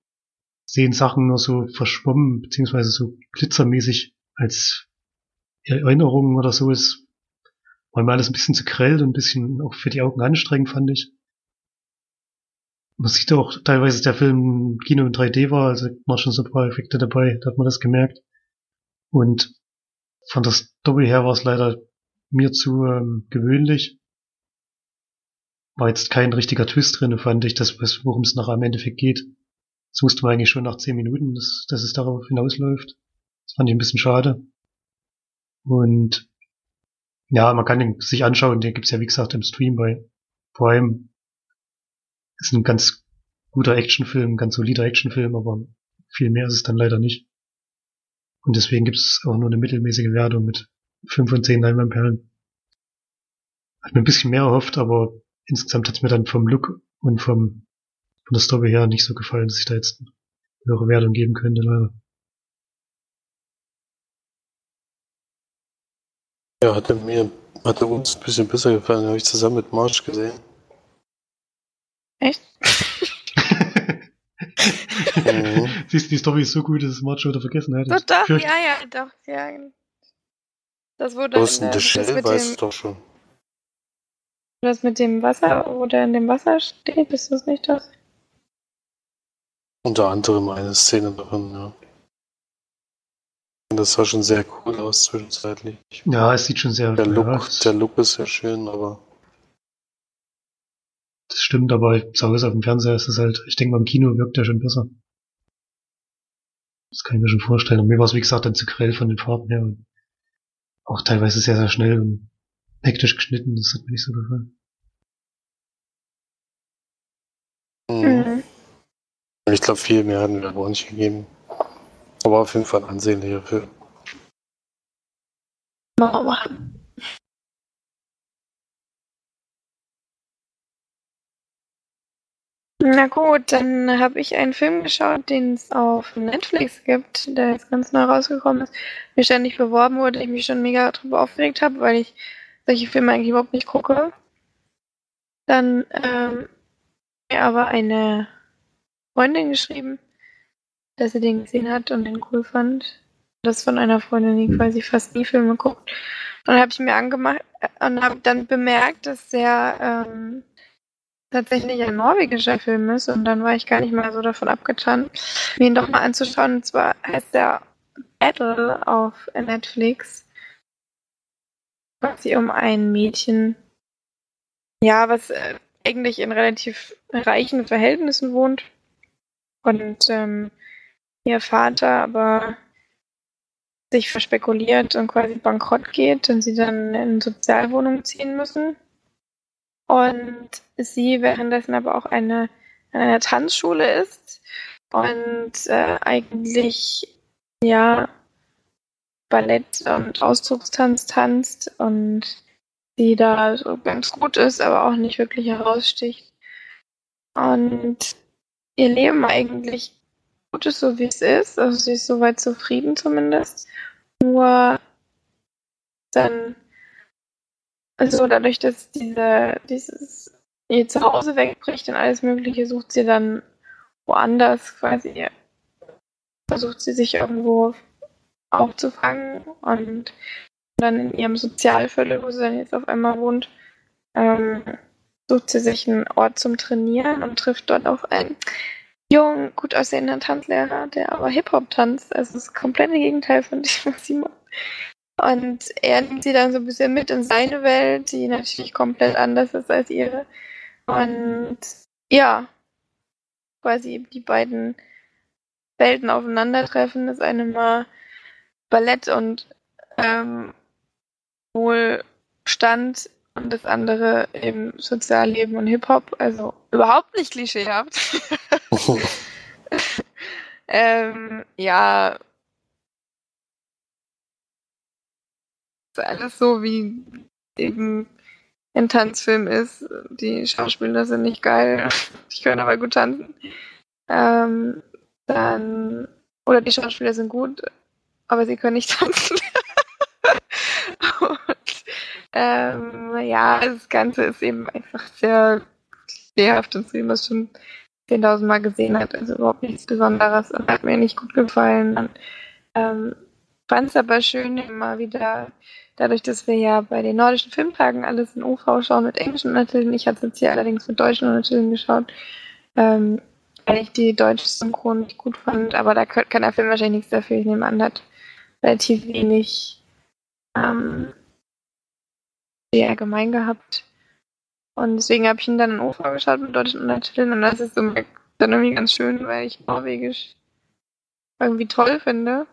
sehen Sachen nur so verschwommen, beziehungsweise so glitzermäßig als Erinnerungen oder so ist. Manchmal alles ein bisschen zu grell und ein bisschen auch für die Augen anstrengend, fand ich. Man sieht auch teilweise, der Film Kino in 3D war, also war schon so ein paar Effekte dabei, da hat man das gemerkt. Und von der Story her war es leider mir zu ähm, gewöhnlich war jetzt kein richtiger Twist drin, fand ich, das, worum es nachher im Endeffekt geht. Das wusste man eigentlich schon nach zehn Minuten, dass, dass es darauf hinausläuft. Das fand ich ein bisschen schade. Und ja, man kann den sich anschauen, den gibt's ja wie gesagt im Stream bei Prime. Ist ein ganz guter Actionfilm, ganz solider Actionfilm, aber viel mehr ist es dann leider nicht. Und deswegen gibt's auch nur eine mittelmäßige Wertung mit 5 von 10 Leinwandperlen. Hat mir ein bisschen mehr erhofft, aber insgesamt hat es mir dann vom Look und vom, von der Story her nicht so gefallen, dass ich da jetzt eine höhere Wertung geben könnte, leider. Ja, hatte mir, hatte uns ein bisschen besser gefallen, habe ich zusammen mit Marsch gesehen. Echt? mhm. Siehst du, die Story ist so gut, dass es Marsch wieder vergessen hat. Doch, doch, ja, ja, doch, ja. Das wurde Ghost in the Shell weißt du doch schon. Das mit dem Wasser, wo der in dem Wasser steht, ist das nicht das? Unter anderem eine Szene davon, ja. Das sah schon sehr cool aus zwischenzeitlich. Ja, es sieht schon sehr der Look, ja, der Look ist sehr schön, aber. Das stimmt, aber zu Hause auf dem Fernseher ist es halt, ich denke mal im Kino wirkt der schon besser. Das kann ich mir schon vorstellen. Und mir war es, wie gesagt, dann zu grell von den Farben her. Und auch teilweise sehr, sehr schnell und hektisch geschnitten, das hat mir nicht so gefallen. Mhm. Ich glaube, viel mehr hatten wir aber auch nicht gegeben. Aber auf jeden Fall ein ansehnlicher Film. Mauer. Na gut, dann habe ich einen Film geschaut, den es auf Netflix gibt, der jetzt ganz neu rausgekommen ist, mir ständig beworben wurde, ich mich schon mega drüber aufgeregt habe, weil ich solche Filme eigentlich überhaupt nicht gucke. Dann ähm, mir aber eine Freundin geschrieben, dass sie den gesehen hat und den cool fand. Das von einer Freundin, die quasi fast nie Filme guckt. Und habe ich mir angemacht und habe dann bemerkt, dass der ähm, tatsächlich ein norwegischer Film ist und dann war ich gar nicht mal so davon abgetan, mir ihn doch mal anzuschauen. Und zwar heißt der Battle auf Netflix. Quasi um ein Mädchen, ja, was äh, eigentlich in relativ reichen Verhältnissen wohnt. Und ähm, ihr Vater aber sich verspekuliert und quasi bankrott geht und sie dann in Sozialwohnungen ziehen müssen. Und sie währenddessen aber auch eine, an einer Tanzschule ist und äh, eigentlich ja Ballett und Ausdruckstanz tanzt und sie da so ganz gut ist, aber auch nicht wirklich heraussticht. Und ihr Leben eigentlich gut ist, so wie es ist. Also sie ist soweit zufrieden zumindest. Nur dann, also dadurch, dass diese, dieses ihr Zuhause wegbricht und alles Mögliche, sucht sie dann woanders quasi, versucht sie sich irgendwo aufzufangen und dann in ihrem Sozialviertel, wo sie dann jetzt auf einmal wohnt, ähm, sucht sie sich einen Ort zum Trainieren und trifft dort auf einen jungen, gut aussehenden Tanzlehrer, der aber Hip-Hop tanzt. Also das komplette Gegenteil von dem, was sie macht. Und er nimmt sie dann so ein bisschen mit in seine Welt, die natürlich komplett anders ist als ihre. Und ja, quasi die beiden Welten aufeinandertreffen, das eine mal Ballett und ähm, Wohlstand und das andere eben Sozialleben und Hip-Hop. Also überhaupt nicht klischeehaft. ähm, ja. Alles so wie eben ein Tanzfilm ist. Die Schauspieler sind nicht geil. Die können aber gut tanzen. Ähm, dann, oder die Schauspieler sind gut, aber sie können nicht tanzen. und, ähm, ja, das Ganze ist eben einfach sehr lehrhaft und so, wie man es schon 10.000 Mal gesehen hat. Also überhaupt nichts Besonderes und hat mir nicht gut gefallen. Und, ähm, fand es aber schön, immer wieder, dadurch, dass wir ja bei den nordischen Filmtagen alles in OV schauen mit englischen Untertiteln. Ich hatte es jetzt hier allerdings mit deutschen Untertiteln geschaut, ähm, weil ich die deutsche Synchron nicht gut fand. Aber da kann der Film wahrscheinlich nichts dafür. Ich nehme an, hat relativ wenig ähm, sehr gemein gehabt. Und deswegen habe ich ihn dann in OV geschaut mit deutschen Untertiteln und das ist dann irgendwie ganz schön, weil ich Norwegisch irgendwie toll finde.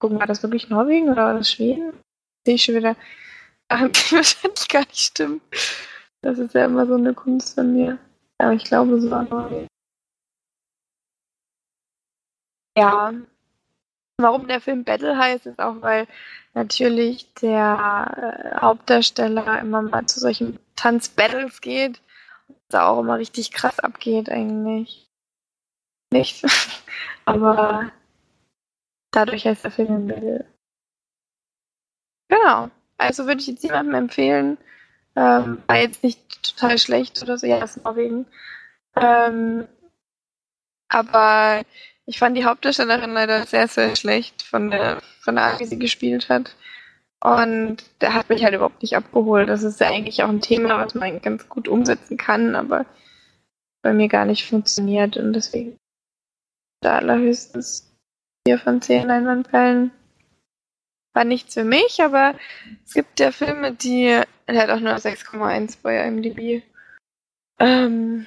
Gucken, war das wirklich Norwegen oder war das Schweden? Sehe ich schon wieder die wahrscheinlich gar nicht stimmen. Das ist ja immer so eine Kunst von mir. Aber ich glaube, es war Norwegen. Ja, Warum der Film Battle heißt, ist auch, weil natürlich der äh, Hauptdarsteller immer mal zu solchen Tanzbattles geht. Da auch immer richtig krass abgeht eigentlich. Nicht. Aber dadurch heißt der Film Battle. Genau. Also würde ich jetzt jemandem empfehlen. Ähm, war jetzt nicht total schlecht oder so. Ja, ist Norwegen. Ähm, aber ich fand die Hauptdarstellerin leider sehr, sehr schlecht von der, von der Art, wie sie gespielt hat. Und der hat mich halt überhaupt nicht abgeholt. Das ist ja eigentlich auch ein Thema, was man ganz gut umsetzen kann, aber bei mir gar nicht funktioniert. Und deswegen da allerhöchstens vier von zehn Leinwandperlen. War nichts für mich, aber es gibt ja Filme, die, er hat auch nur 6,1 bei IMDb. Ähm,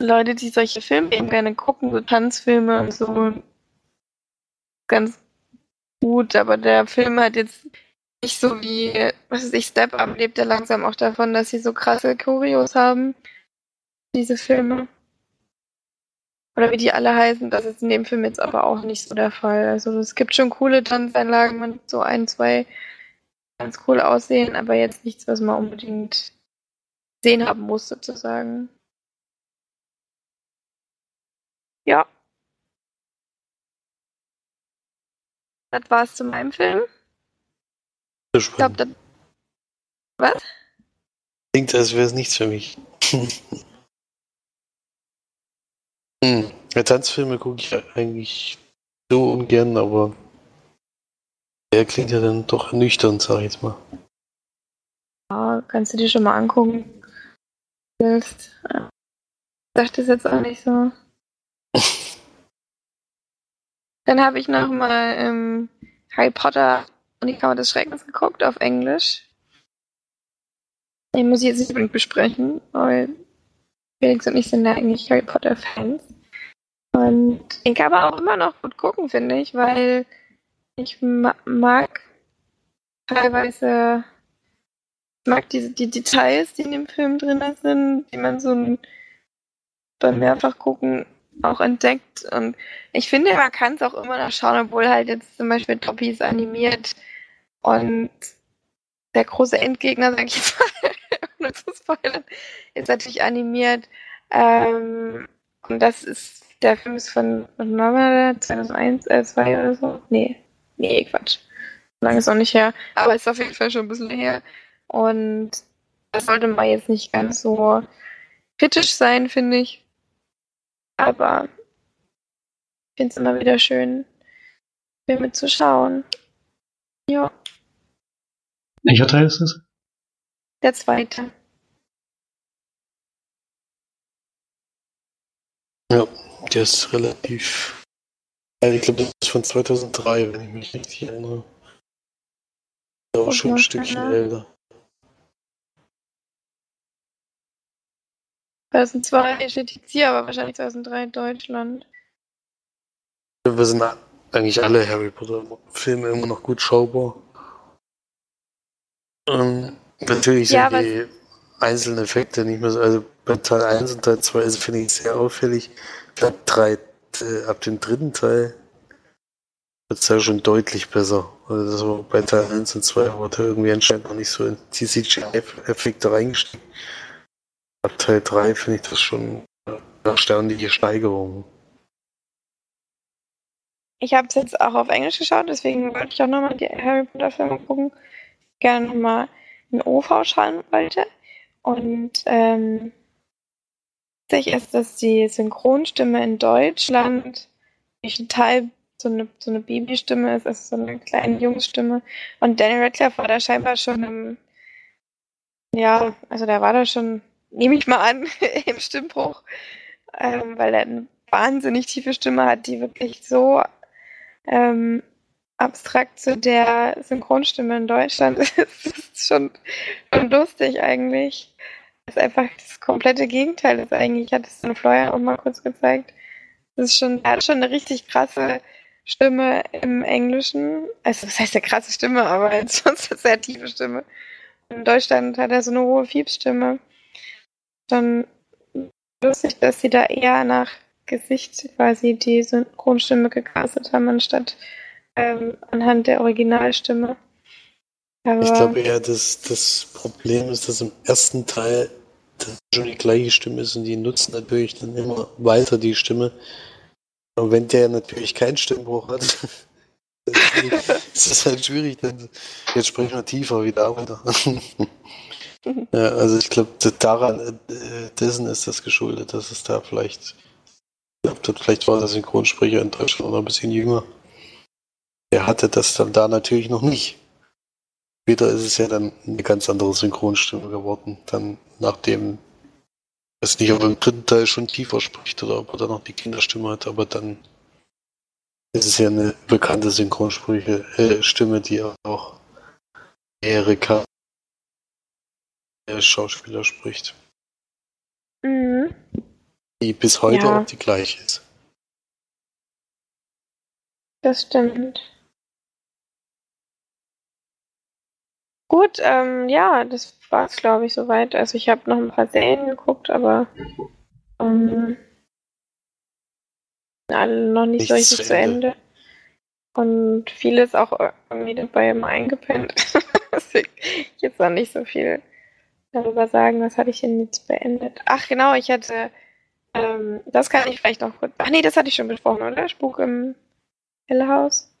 Leute, die solche Filme eben gerne gucken, so Tanzfilme und so, ganz gut, aber der Film hat jetzt nicht so wie, was weiß ich, Step Up lebt ja langsam auch davon, dass sie so krasse Choreos haben, diese Filme. Oder wie die alle heißen, das ist in dem Film jetzt aber auch nicht so der Fall. Also es gibt schon coole Tanzeinlagen mit so ein, zwei ganz cool aussehen, aber jetzt nichts, was man unbedingt sehen haben muss, sozusagen. Ja. Das war's zu meinem Film. Ich glaube, das. Was? Klingt, als wäre es nichts für mich. hm. Ja, Tanzfilme gucke ich eigentlich so ungern, aber der klingt ja dann doch nüchtern, sag ich jetzt mal. Ja, kannst du dir schon mal angucken. Willst. Ja. Dachte es jetzt auch nicht so. Dann habe ich noch mal ähm, Harry Potter und die Kammer des Schreckens geguckt auf Englisch. Den muss ich jetzt nicht unbedingt besprechen, weil Felix und ich sind ja eigentlich Harry Potter-Fans. Und den kann man auch immer noch gut gucken, finde ich, weil ich ma mag teilweise ich mag diese die Details, die in dem Film drin sind, die man so beim Mehrfachgucken auch entdeckt. Und ich finde, man kann es auch immer noch schauen, obwohl halt jetzt zum Beispiel Toppy ist animiert und der große Endgegner, sag ich mal, ohne zu spoilern, ist natürlich animiert. Ähm, und das ist, der Film ist von, von 2001, äh, 2 oder so. Nee, nee, Quatsch. Lange ist auch nicht her, aber ist auf jeden Fall schon ein bisschen her. Und das sollte man jetzt nicht ganz so kritisch sein, finde ich. Aber ich finde es immer wieder schön, Filme zu schauen. Ja. Welcher Teil ist das? Der zweite. Ja, der ist relativ. Ich glaube, das ist von 2003, wenn ich mich richtig erinnere. Der war schon ein Stückchen älter. 2002 steht hier, aber wahrscheinlich 2003 in Deutschland. Wir sind eigentlich alle Harry Potter Filme immer noch gut schaubar. Ähm, natürlich sind ja, die einzelnen Effekte nicht mehr so. Also bei Teil 1 und Teil 2 also finde ich sehr auffällig. Ab, drei, äh, ab dem dritten Teil wird es ja schon deutlich besser. Also das war bei Teil 1 und 2 wurde irgendwie anscheinend noch nicht so in die CGI-Effekte reingestiegen. Ab Teil 3 finde ich das schon eine erstaunliche Steigerung. Ich habe es jetzt auch auf Englisch geschaut, deswegen wollte ich auch nochmal die Harry Potter Filme gucken. Gerne nochmal in OV schauen wollte. Und ähm, witzig ist, dass die Synchronstimme in Deutschland Teil so eine, so eine Babystimme ist, also so eine kleine Jungsstimme. Und Daniel Radcliffe war da scheinbar schon im, ja, also der war da schon nehme ich mal an, im Stimmbruch, ähm, weil er eine wahnsinnig tiefe Stimme hat, die wirklich so ähm, abstrakt zu der Synchronstimme in Deutschland ist. das ist schon, schon lustig eigentlich. Das ist einfach das komplette Gegenteil ist eigentlich. Ich es in Florian auch mal kurz gezeigt. Das ist schon, er hat schon eine richtig krasse Stimme im Englischen. Also, das heißt eine krasse Stimme, aber schon eine sehr tiefe Stimme. In Deutschland hat er so eine hohe Fiebstimme schon lustig, dass sie da eher nach Gesicht quasi die Synchronstimme gecastet haben, anstatt ähm, anhand der Originalstimme. Aber ich glaube eher, dass das Problem ist, dass im ersten Teil schon die gleiche Stimme ist und die nutzen natürlich dann immer weiter die Stimme. Und wenn der natürlich keinen Stimmbruch hat, ist es halt schwierig. Dann jetzt sprechen wir tiefer wieder weiter. Ja, also ich glaube, daran, äh, dessen ist das geschuldet, dass es da vielleicht, ich glaube, vielleicht war der Synchronsprecher in Deutschland noch ein bisschen jünger. Er hatte das dann da natürlich noch nicht. Später ist es ja dann eine ganz andere Synchronstimme geworden, dann nachdem es nicht ob im dritten Teil schon tiefer spricht oder ob er dann noch die Kinderstimme hat, aber dann ist es ja eine bekannte Synchronspreche, äh, Stimme, die auch der Schauspieler spricht. Mhm. Die bis heute ja. auch die gleiche ist. Das stimmt. Gut, ähm, ja, das war's, glaube ich, soweit. Also ich habe noch ein paar Serien geguckt, aber ähm, alle noch nicht so Nichts richtig zu Ende. Ende. Und vieles auch irgendwie dabei immer eingepennt. Deswegen kann ich jetzt noch nicht so viel darüber sagen, was hatte ich denn jetzt beendet. Ach genau, ich hatte, ähm, das kann ich vielleicht noch kurz. Ach nee, das hatte ich schon besprochen, oder? Spuk im Hellhaus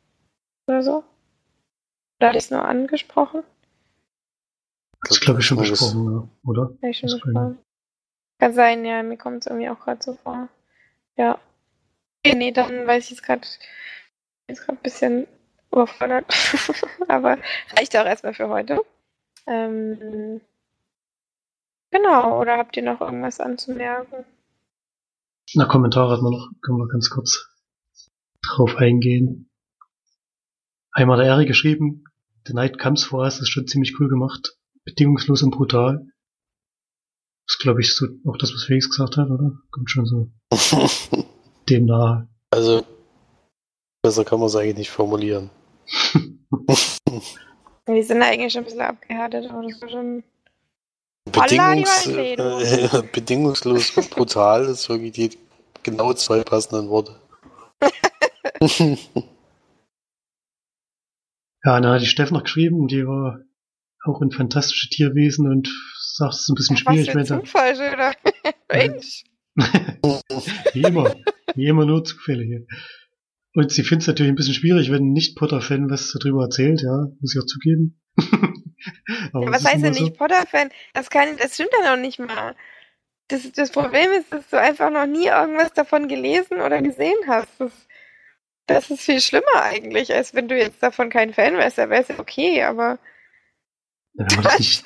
oder so? Oder hatte ich es nur angesprochen? Das glaube ich schon Das- besprochen, ja, oder? Ich schon Das besprochen. Kann sein, ja, mir kommt es irgendwie auch gerade so vor. Ja. Okay, nee, dann weiß ich jetzt gerade, jetzt gerade ein bisschen überfordert. Aber reicht auch erstmal für heute. Ähm, genau, oder habt ihr noch irgendwas anzumerken? Na, Kommentare hat man noch, können wir ganz kurz drauf eingehen. Einmal der Eri geschrieben, The Night Comes For Us ist schon ziemlich cool gemacht. Bedingungslos und brutal. Das glaube ich so auch das, was Felix gesagt hat, oder? Kommt schon so dem nahe. also, besser kann man es eigentlich nicht formulieren. Wir sind eigentlich schon ein bisschen abgehärtet, aber das war schon. Bedingungs die Waldfee, äh, bedingungslos und brutal ist wirklich die genau zwei passenden Worte. Ja, dann hat die Steff noch geschrieben, die war auch in fantastische Tierwesen und sagt, es ist ein bisschen Was schwierig, ein da, Zufall, Schöner. Mensch. wie immer, wie immer nur Zufälle hier. Und sie findet es natürlich ein bisschen schwierig, wenn ein Nicht-Potter-Fan was darüber erzählt, ja, muss ich auch zugeben. Aber Ja, was heißt denn so. nicht Potter-Fan? Das, kann, das stimmt ja noch nicht mal. Das, das Problem ist, dass du einfach noch nie irgendwas davon gelesen oder gesehen hast. Das, das ist viel schlimmer eigentlich, als wenn du jetzt davon kein Fan wärst. Da wäre es ja okay, aber Ja, wenn man das nicht,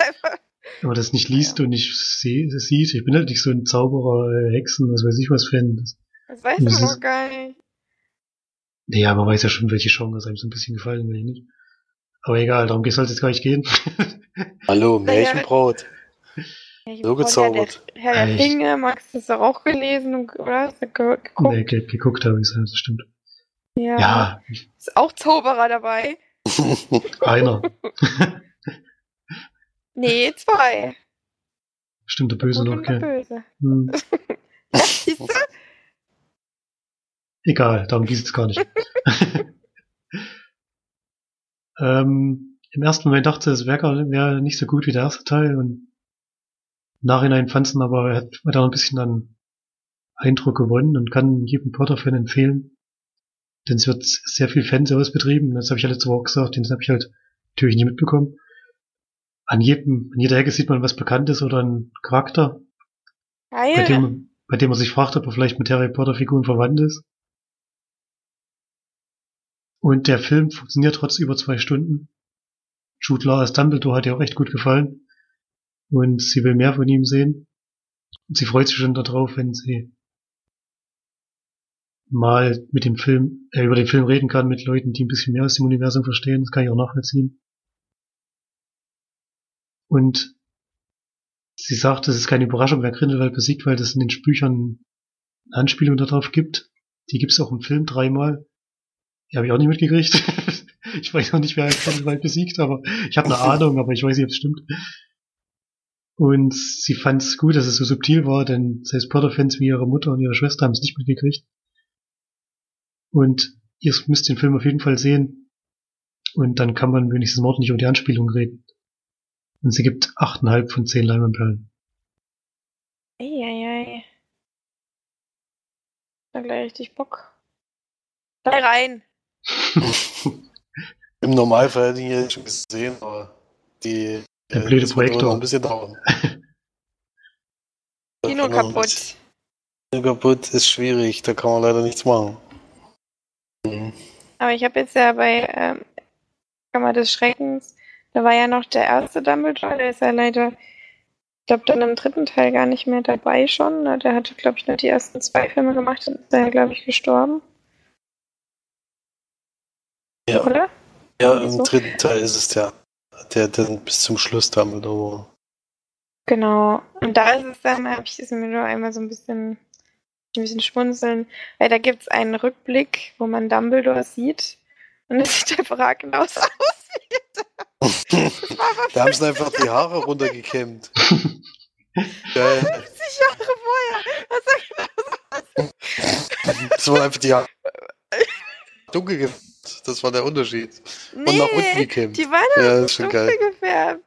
wenn man das nicht liest und nicht sie, sieht, ich bin halt nicht so ein Zauberer, äh, Hexen, was weiß ich was Fan. Das, Das weiß man noch gar nicht. nee, aber man weiß ja schon, welche Genres einem so ein bisschen gefallen, ich nicht. Aber egal, darum soll es jetzt gar nicht gehen. Hallo, Naja. Märchenbraut. Ich So gezaubert. Herr der, Herr der Echt? Ringe, Max, hast du auch gelesen und, oder? Hast du ge geguckt? nee, ge geguckt habe ich das stimmt. Ja. Ja, Ist auch Zauberer dabei. einer. Nee, zwei. Stimmt, der Böse noch, und der? Böse. Hm. Ja, siehst du? Egal, darum geht es gar nicht. ähm, Im ersten Moment dachte ich, es wäre wär nicht so gut wie der erste Teil und im Nachhinein fand es aber, er hat, hat noch ein bisschen an Eindruck gewonnen und kann jedem Potter-Fan empfehlen. Denn es wird sehr viel Fanservice betrieben. Das habe ich ja letzte Woche gesagt, den habe ich halt natürlich nie mitbekommen. An jedem, an jeder Ecke sieht man was Bekanntes oder einen Charakter, bei Geil. dem, bei dem man sich fragt, ob er vielleicht mit Harry Potter Figuren verwandt ist. Und der Film funktioniert trotz über zwei Stunden. Jude Law als Dumbledore hat ihr auch echt gut gefallen. Und sie will mehr von ihm sehen. Und sie freut sich schon darauf, wenn sie mal mit dem Film, äh, über den Film reden kann mit Leuten, die ein bisschen mehr aus dem Universum verstehen. Das kann ich auch nachvollziehen. Und sie sagt, es ist keine Überraschung, wer Grindelwald besiegt, weil es in den Büchern eine Anspielung darauf gibt. Die gibt es auch im Film dreimal. Die habe ich auch nicht mitgekriegt. ich weiß auch nicht, wer Grindelwald besiegt, aber ich habe eine Ahnung, aber ich weiß nicht, ob es stimmt. Und sie fand es gut, dass es so subtil war, denn selbst Potter-Fans wie ihre Mutter und ihre Schwester haben es nicht mitgekriegt. Und ihr müsst den Film auf jeden Fall sehen. Und dann kann man wenigstens Mord nicht über die Anspielung reden. Und sie gibt 8,5 von 10 Leinwandperlen. Eieiei. Da gleich richtig Bock. Gleich rein. Im Normalfall hätte ich ihn ja schon gesehen, aber die Der äh, blöde wohl Projektor. ein bisschen dauern. Kino kaputt. Kino kaputt ist schwierig, da kann man leider nichts machen. Mhm. Aber ich habe jetzt ja bei ähm, Kammer des Schreckens, da war ja noch der erste Dumbledore, der ist ja leider, ich glaube, dann im dritten Teil gar nicht mehr dabei schon. Ne? Der hatte, glaube ich, nur die ersten zwei Filme gemacht und ist da, glaube ich, gestorben. Ja. Oder? Ja, im so. dritten Teil ist es der, der dann bis zum Schluss Dumbledore. Genau. Und da ist es dann, habe ich es mir nur einmal so ein bisschen, ein bisschen schmunzeln, weil da gibt es einen Rückblick, wo man Dumbledore sieht. Und es sieht einfach genauso aus wie Da haben sie einfach die Haare runtergekämmt. Geil. 50 Jahre vorher. Das war einfach die Haare dunkel gefärbt. Das war der Unterschied. Nee, Und nach unten gekämmt. die waren Ja, das ist schon dunkel geil. gefärbt.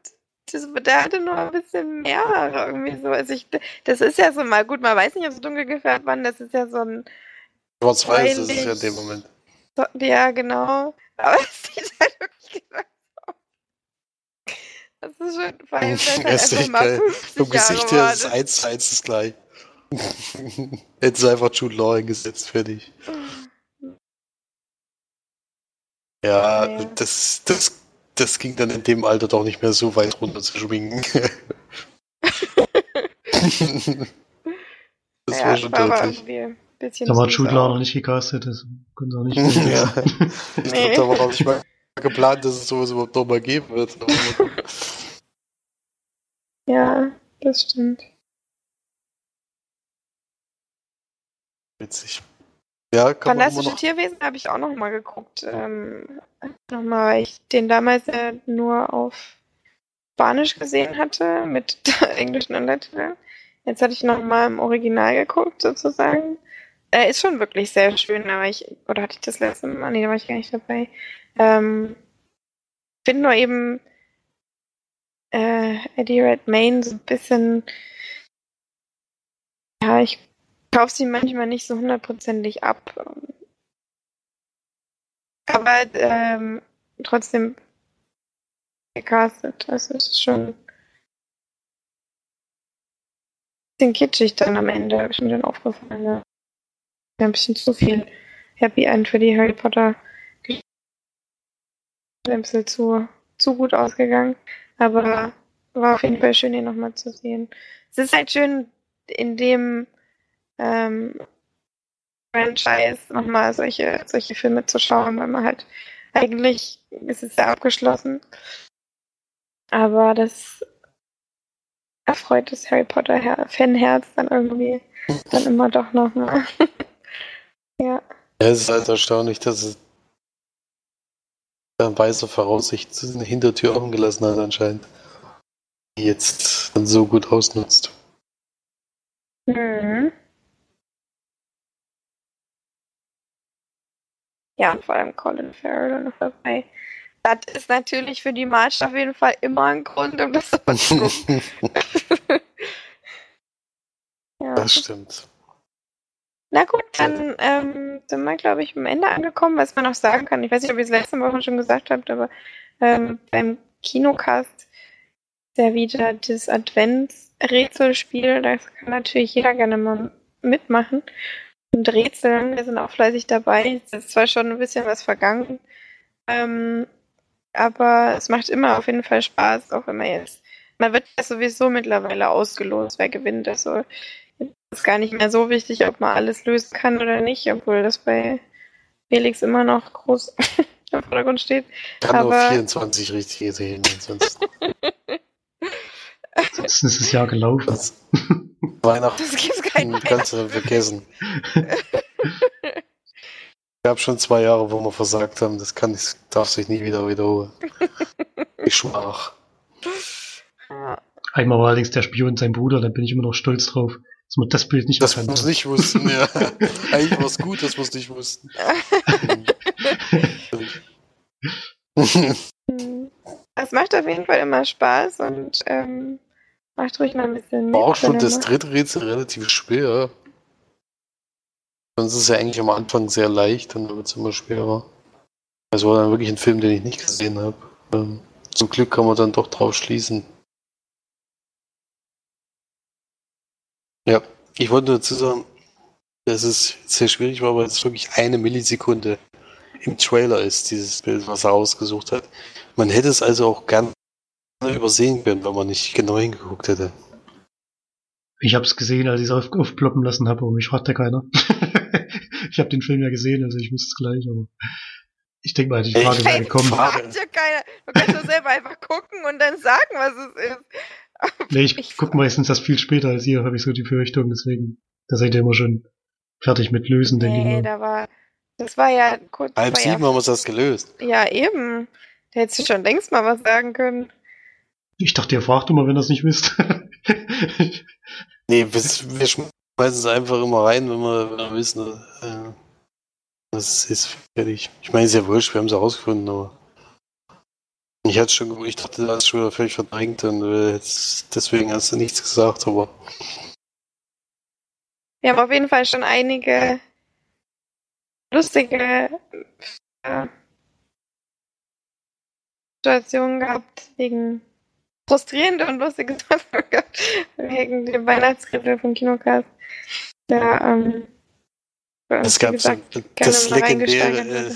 Das, der hatte nur ein bisschen mehr Haare irgendwie so. Also ich, das ist ja so mal gut, man weiß nicht, ob sie dunkel gefärbt waren. Das ist ja so ein, Schwarz-Weiß ist es ja in dem Moment. so, ja genau. Aber es sieht halt wirklich genau. Das ist schon, vor allem, weil es halt ist einfach echt mal geil. 50 Vom Gesicht her war. ist es eins zu eins das gleich. Hätten sie einfach Jude Law hingesetzt, fertig. Ja, Ja. das, das, das ging dann in dem Alter doch nicht mehr so weit runter zu schwingen. das ja, war schon aber deutlich. Da war Jude Law noch nicht gecastet, das können sie auch nicht. ja. Ich glaube, da war noch nicht mal geplant, dass es sowas überhaupt nochmal geben wird. Ja, das stimmt. Witzig. Ja, kann Fantastische noch. Tierwesen habe ich auch noch mal geguckt. Ähm, nochmal, weil ich den damals ja nur auf Spanisch gesehen hatte, mit englischen Untertiteln. Jetzt hatte ich noch mal im Original geguckt, sozusagen. Er ist schon wirklich sehr schön, aber ich, oder hatte ich das letzte Mal? Nee, da war ich gar nicht dabei. Ähm, finde nur eben äh, Eddie Redmayne so ein bisschen, ja, ich kaufe sie manchmal nicht so hundertprozentig ab. Aber ähm, trotzdem gecastet. Also es ist schon ein bisschen kitschig dann am Ende, ist mir dann aufgefallen. Ja. Ja, Ein bisschen zu viel Happy End für die Harry Potter Geschichte. Ein bisschen zu, zu gut ausgegangen. Aber war auf jeden Fall schön, ihn nochmal zu sehen. Es ist halt schön, in dem ähm, Franchise nochmal solche, solche Filme zu schauen, weil man halt eigentlich ist es ja abgeschlossen. Aber das erfreut das Harry Potter Her Fanherz dann irgendwie dann immer doch nochmal. ja. Ja, es ist halt erstaunlich, dass es in weiser Voraussicht eine Hintertür offen gelassen hat anscheinend. Die jetzt dann so gut ausnutzt. Mhm. Ja, vor allem Colin Farrell noch dabei. Das ist natürlich für die March auf jeden Fall immer ein Grund, um das zu ja. Das stimmt. Na gut, dann ähm, sind wir, glaube ich, am Ende angekommen, was man noch sagen kann. Ich weiß nicht, ob ihr es letzte Woche schon gesagt habt, aber ähm, beim Kinocast ist ja wieder das Adventsrätselspiel. Da kann natürlich jeder gerne mal mitmachen und rätseln. Wir sind auch fleißig dabei. Es ist zwar schon ein bisschen was vergangen, ähm, aber es macht immer auf jeden Fall Spaß, auch immer jetzt. Man wird ja sowieso mittlerweile ausgelost, wer gewinnt. Also ist gar nicht mehr so wichtig, ob man alles lösen kann oder nicht, obwohl das bei Felix immer noch groß im Vordergrund steht. Kann nur Aber- 24 richtige sehen, ansonsten. Ansonsten ist das Jahr gelaufen. Das Weihnachten Das gibt's keinen kannst du dann vergessen. Ich habe schon zwei Jahre, wo wir versagt haben. Das kann, das darf sich nie wieder wiederholen. Ich schwach. Einmal war allerdings der Spion sein Bruder, da bin ich immer noch stolz drauf, dass man das Bild nicht Das hat. nicht wussten, ja. Eigentlich war es gut, dass wir es nicht wussten. Es macht auf jeden Fall immer Spaß und ähm, macht ruhig mal ein bisschen mit. War auch schon das dritte Rätsel relativ schwer. Sonst ist es ja eigentlich am Anfang sehr leicht und dann wird es immer schwerer. Also war dann wirklich ein Film, den ich nicht gesehen habe. Ähm, zum Glück kann man dann doch drauf schließen. Ja, ich wollte nur dazu sagen, dass es sehr schwierig war, weil es wirklich eine Millisekunde im Trailer ist, dieses Bild, was er ausgesucht hat. Man hätte es also auch gerne übersehen können, wenn man nicht genau hingeguckt hätte. Ich habe es gesehen, als ich es auf, aufploppen lassen habe, aber mich fragt ja keiner. ich habe den Film ja gesehen, also ich wusste es gleich, aber ich denke mal, die Frage wäre gekommen. Fragt ja keiner. Du kannst doch selber einfach gucken und dann sagen, was es ist. Nee, ich guck meistens das viel später als ihr, habe ich so die Befürchtung, deswegen, da seid ihr immer schon fertig mit Lösen, denke ich Nee, mal. da war. Das war ja kurz. Halb war sieben ja, haben wir das gelöst. ja, eben. Da hättest du schon längst mal was sagen können. Ich dachte, ihr fragt immer, wenn ihr es nicht wisst. Nee, wir, wir schmeißen es einfach immer rein, wenn wir, wenn wir wissen. Äh, es ist. Fertig. Ich meine, es ist ja wurscht, wir haben es herausgefunden, aber. Ich hatte schon, ich dachte, das ist schon wieder völlig verdrängt und äh, deswegen hast du nichts gesagt, aber. Wir haben auf jeden Fall schon einige lustige äh, Situationen gehabt, wegen frustrierende und lustige Situationen gehabt, wegen dem Weihnachtskribbel vom Kinocast. Ja, ähm, es gab gesagt, so, das legendäre, äh,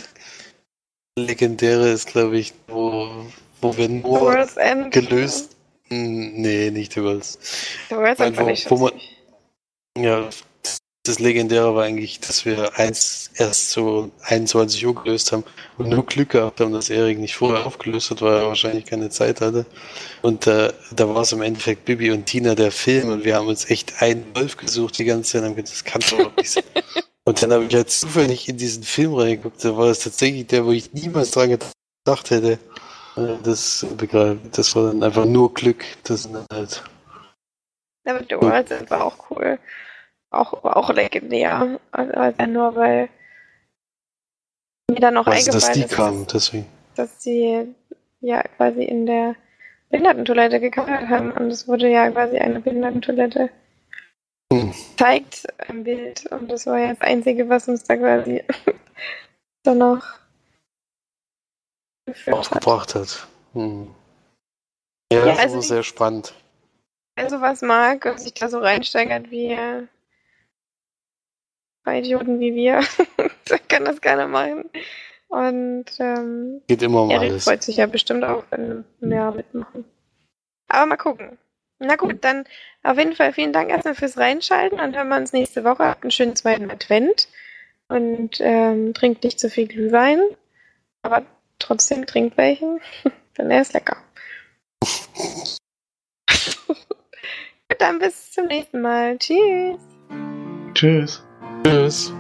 legendäre ist, glaube ich, wo, wo wir nur gelöst. Nee, nicht The World's. The World's End wo, wo man, Ja, das Legendäre war eigentlich, dass wir eins erst so 21 Uhr gelöst haben und nur Glück gehabt haben, dass Erik nicht vorher aufgelöst hat, weil er wahrscheinlich keine Zeit hatte. Und äh, da war es im Endeffekt Bibi und Tina der Film und wir haben uns echt einen Wolf gesucht die ganze Zeit und haben gedacht, das kann doch nicht sein. Und dann habe ich halt zufällig in diesen Film reingeguckt, da war das tatsächlich der, wo ich niemals dran gedacht hätte. Das begreifen. Das war dann einfach nur Glück. Das sind halt. Ja, aber The World war auch cool. Auch, auch legendär. Also nur weil mir dann noch also, eingefallen dass die ist, kamen, deswegen. dass sie ja quasi in der Behindertentoilette gekammert haben und es wurde ja quasi eine Behindertentoilette hm. zeigt im Bild und das war ja das Einzige, was uns da quasi dann noch auch gebracht hat. Hm. Ja, ja, das also ist sehr spannend. Wer sowas mag und sich da so reinsteigert wie bei Idioten wie wir, kann das gerne machen. Und ähm, geht immer mal Erik alles. freut sich ja bestimmt auch, wenn mehr mitmachen. Aber mal gucken. Na gut, dann auf jeden Fall vielen Dank erstmal fürs Reinschalten. Dann hören wir uns nächste Woche. Habt einen schönen zweiten Advent. Und ähm, trinkt nicht zu viel Glühwein. Aber trotzdem trinkt welchen. Denn er ist lecker. dann bis zum nächsten Mal. Tschüss. Tschüss. Tschüss.